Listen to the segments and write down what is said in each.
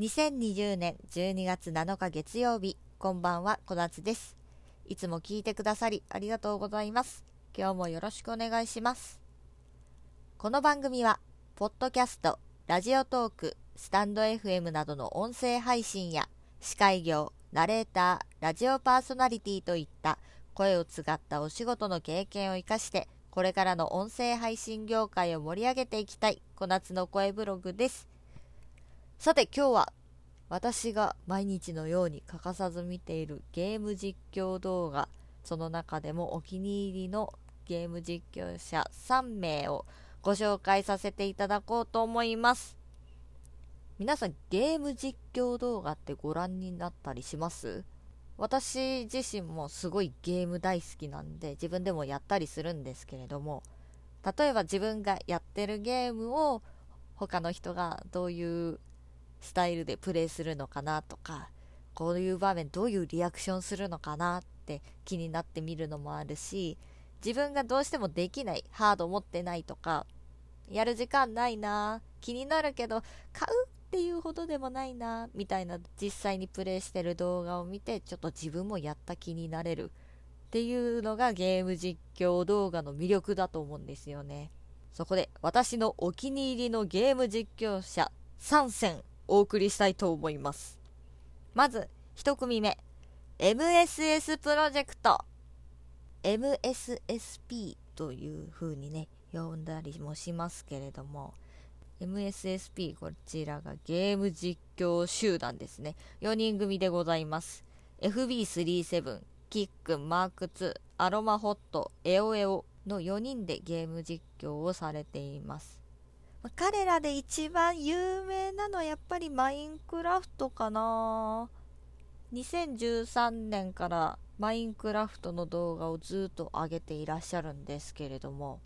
2020年12月7日月曜日、こんばんは、小夏です。いつも聞いてくださりありがとうございます。今日もよろしくお願いします。この番組は、ポッドキャスト、ラジオトーク、スタンド FM などの音声配信や、司会業、ナレーター、ラジオパーソナリティといった声をつがったお仕事の経験を生かして、これからの音声配信業界を盛り上げていきたい小夏の声ブログです。さて今日は私が毎日のように欠かさず見ているゲーム実況動画その中でもお気に入りのゲーム実況者3名をご紹介させていただこうと思います。皆さんゲーム実況動画ってご覧になったりします？私自身もすごいゲーム大好きなんで自分でもやったりするんですけれども例えば自分がやってるゲームを他の人がどういうスタイルでプレイするのかなとかこういう場面どういうリアクションするのかなって気になってみるのもあるし自分がどうしてもできないハード持ってないとかやる時間ないな気になるけど買うっていうほどでもないなみたいな実際にプレイしてる動画を見てちょっと自分もやった気になれる。っていうのがゲーム実況動画の魅力だと思うんですよね。そこで私のお気に入りのゲーム実況者3選お送りしたいと思います。まず、1組目。MSS プロジェクト。MSSP という風にね、呼んだりもしますけれども、MSSP、こちらがゲーム実況集団ですね。4人組でございます。FB37、キック、マーク2、アロマホット、エオエオの4人でゲーム実況をされています。彼らで一番有名なのはやっぱりマインクラフトかな。2013年からマインクラフトの動画をずっと上げていらっしゃるんですけれども。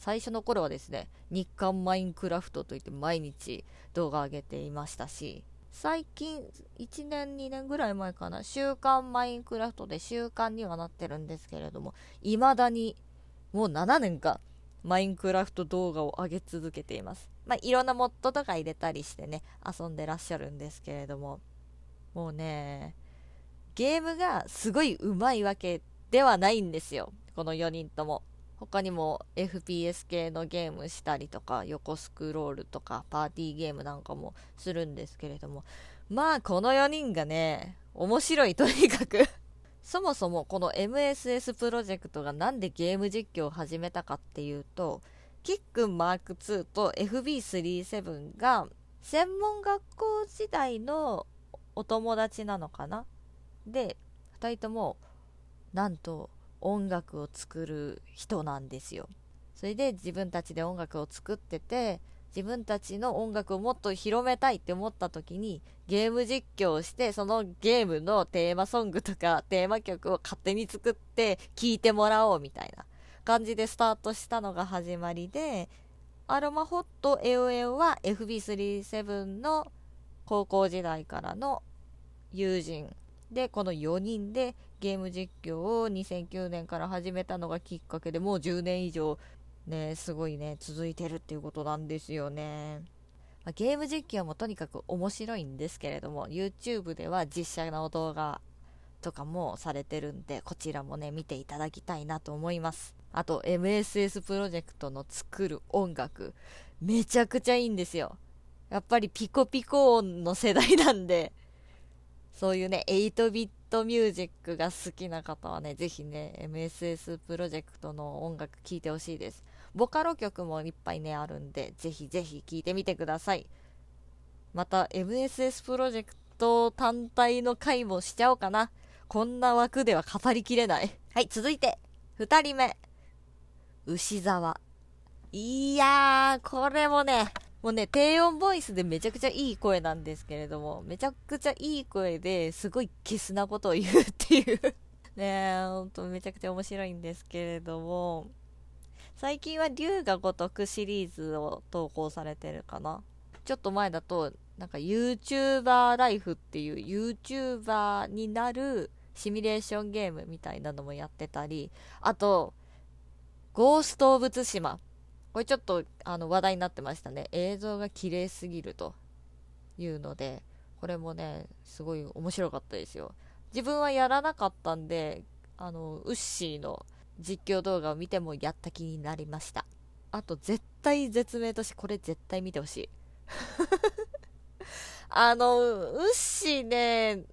最初の頃はですね日刊マインクラフトといって毎日動画上げていましたし最近1年2年ぐらい前かな週刊マインクラフトで週刊にはなってるんですけれども未だにもう7年かマインクラフト動画を上げ続けています。まあ、いろんなモッドとか入れたりしてね、遊んでらっしゃるんですけれども、もうね、ゲームがすごい上手いわけではないんですよ。この4人とも。他にも FPS 系のゲームしたりとか、横スクロールとか、パーティーゲームなんかもするんですけれども、まあ、この4人がね、面白いとにかくそもそもこの MSS プロジェクトがなんでゲーム実況を始めたかっていうと、キックンマーク2と FB37 が専門学校時代のお友達なのかな？で、2人ともなんと音楽を作る人なんですよ。それで自分たちで音楽を作ってて、自分たちの音楽をもっと広めたいって思った時にゲーム実況をしてそのゲームのテーマソングとかテーマ曲を勝手に作って聴いてもらおうみたいな感じでスタートしたのが始まりでアロマホットエオエオは FB37 の高校時代からの友人でこの4人でゲーム実況を2009年から始めたのがきっかけでもう10年以上ね、すごいね、続いてるっていうことなんですよね。ま、ゲーム実況もとにかく面白いんですけれども、YouTube では実写の動画とかもされてるんで、こちらもね、見ていただきたいなと思います。あと、MSS プロジェクトの作る音楽、めちゃくちゃいいんですよ。やっぱりピコピコ音の世代なんで、そういうね、8ビットミュージックが好きな方はね、ぜひね、MSS プロジェクトの音楽聴いてほしいです。ボカロ曲もいっぱいね、あるんで、ぜひぜひ聴いてみてください。また、MSS プロジェクト単体の回もしちゃおうかな。こんな枠では語りきれない。はい、続いて、2人目。牛沢。いやー、これもね、もうね、低音ボイスでめちゃくちゃいい声なんですけれども、めちゃくちゃいい声ですごいゲスなことを言うっていうねえ、ほんとめちゃくちゃ面白いんですけれども、最近は竜が如くシリーズを投稿されてるかな？ちょっと前だと、なんか YouTuber ライフっていう YouTuber になるシミュレーションゲームみたいなのもやってたり、あと、ゴースト・オブ・ツシマ。これちょっとあの話題になってましたね。映像が綺麗すぎるというので、これもね、すごい面白かったですよ。自分はやらなかったんで、あの、ウッシーの実況動画を見てもやった気になりました。あと、絶対絶命として、これ絶対見てほしい。あの、ウッシーね、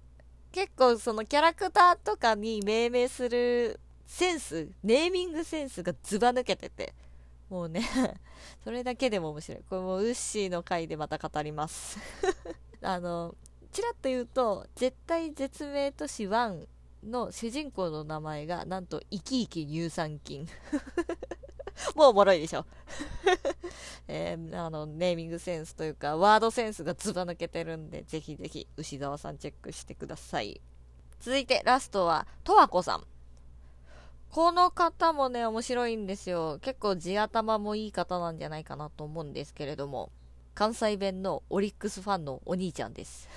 結構そのキャラクターとかに命名するセンス、ネーミングセンスがズバ抜けてて、もうね それだけでも面白い。これもうウッシーの回でまた語ります あの、ちらっと言うと、絶対絶命都市1の主人公の名前が、なんと、生き生き乳酸菌。もうおもろいでしょ。えー、あの、ネーミングセンスというか、ワードセンスがずば抜けてるんで、ぜひぜひ、牛沢さんチェックしてください。続いて、ラストは、とわこさん。この方もね、面白いんですよ。結構地頭もいい方なんじゃないかなと思うんですけれども、関西弁のオリックスファンのお兄ちゃんです。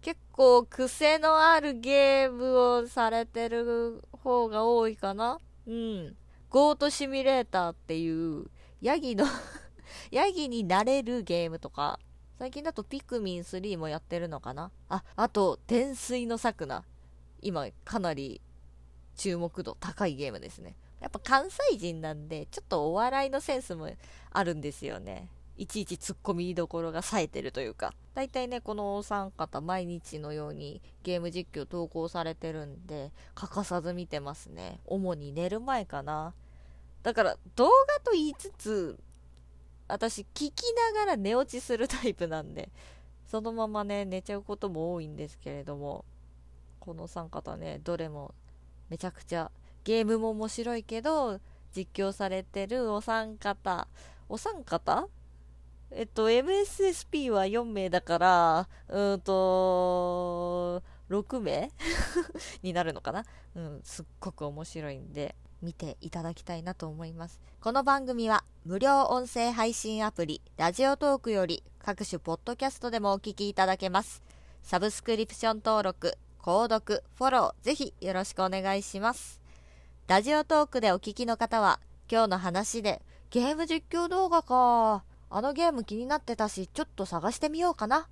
結構癖のあるゲームをされてる方が多いかなうん。ゴートシミュレーターっていうヤギの ヤギになれるゲームとか、最近だとピクミン3もやってるのかなあ、あと、天水の桜。今、かなり注目度高いゲームですね。やっぱ関西人なんで、ちょっとお笑いのセンスもあるんですよね。いちいちツッコミどころが冴えてるというか。大体ね、このお三方、毎日のようにゲーム実況投稿されてるんで、欠かさず見てますね。主に寝る前かな。だから、動画と言いつつ、私、聞きながら寝落ちするタイプなんで、そのままね、寝ちゃうことも多いんですけれども、この3方ね、どれもめちゃくちゃゲームも面白いけど実況されてるお三方お三方えっと MSSP は4名だからうんと6名？になるのかな？うんすっごく面白いんで見ていただきたいなと思いますこの番組は無料音声配信アプリラジオトークより各種ポッドキャストでもお聞きいただけますサブスクリプション登録購読、フォロー、ぜひよろしくお願いします。ラジオトークでお聞きの方は、今日の話で、ゲーム実況動画か。あのゲーム気になってたし、ちょっと探してみようかな。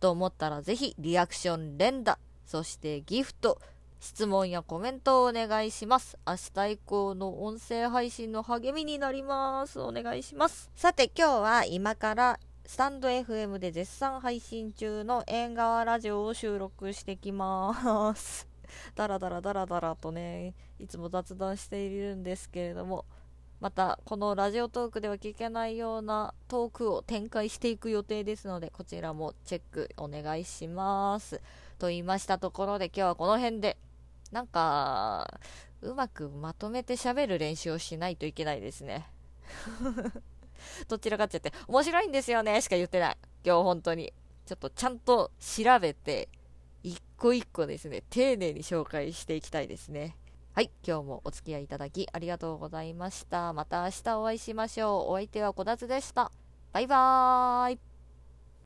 と思ったら、ぜひリアクション連打、そしてギフト、質問やコメントをお願いします。明日以降の音声配信の励みになります。お願いします。さて今日は今からスタンド FM で絶賛配信中の縁側ラジオを収録してきます。だらだらだらだらとね、いつも雑談しているんですけれども、またこのラジオトークでは聞けないようなトークを展開していく予定ですので、こちらもチェックお願いします。と言いましたところで今日はこの辺で、なんか、うまくまとめて喋る練習をしないといけないですね。どちらかっちゃって、面白いんですよねしか言ってない。今日本当に。ちょっとちゃんと調べて、一個一個ですね、丁寧に紹介していきたいですね。はい、今日もお付き合いいただきありがとうございました。また明日お会いしましょう。お相手はこたつでした。バイバーイ。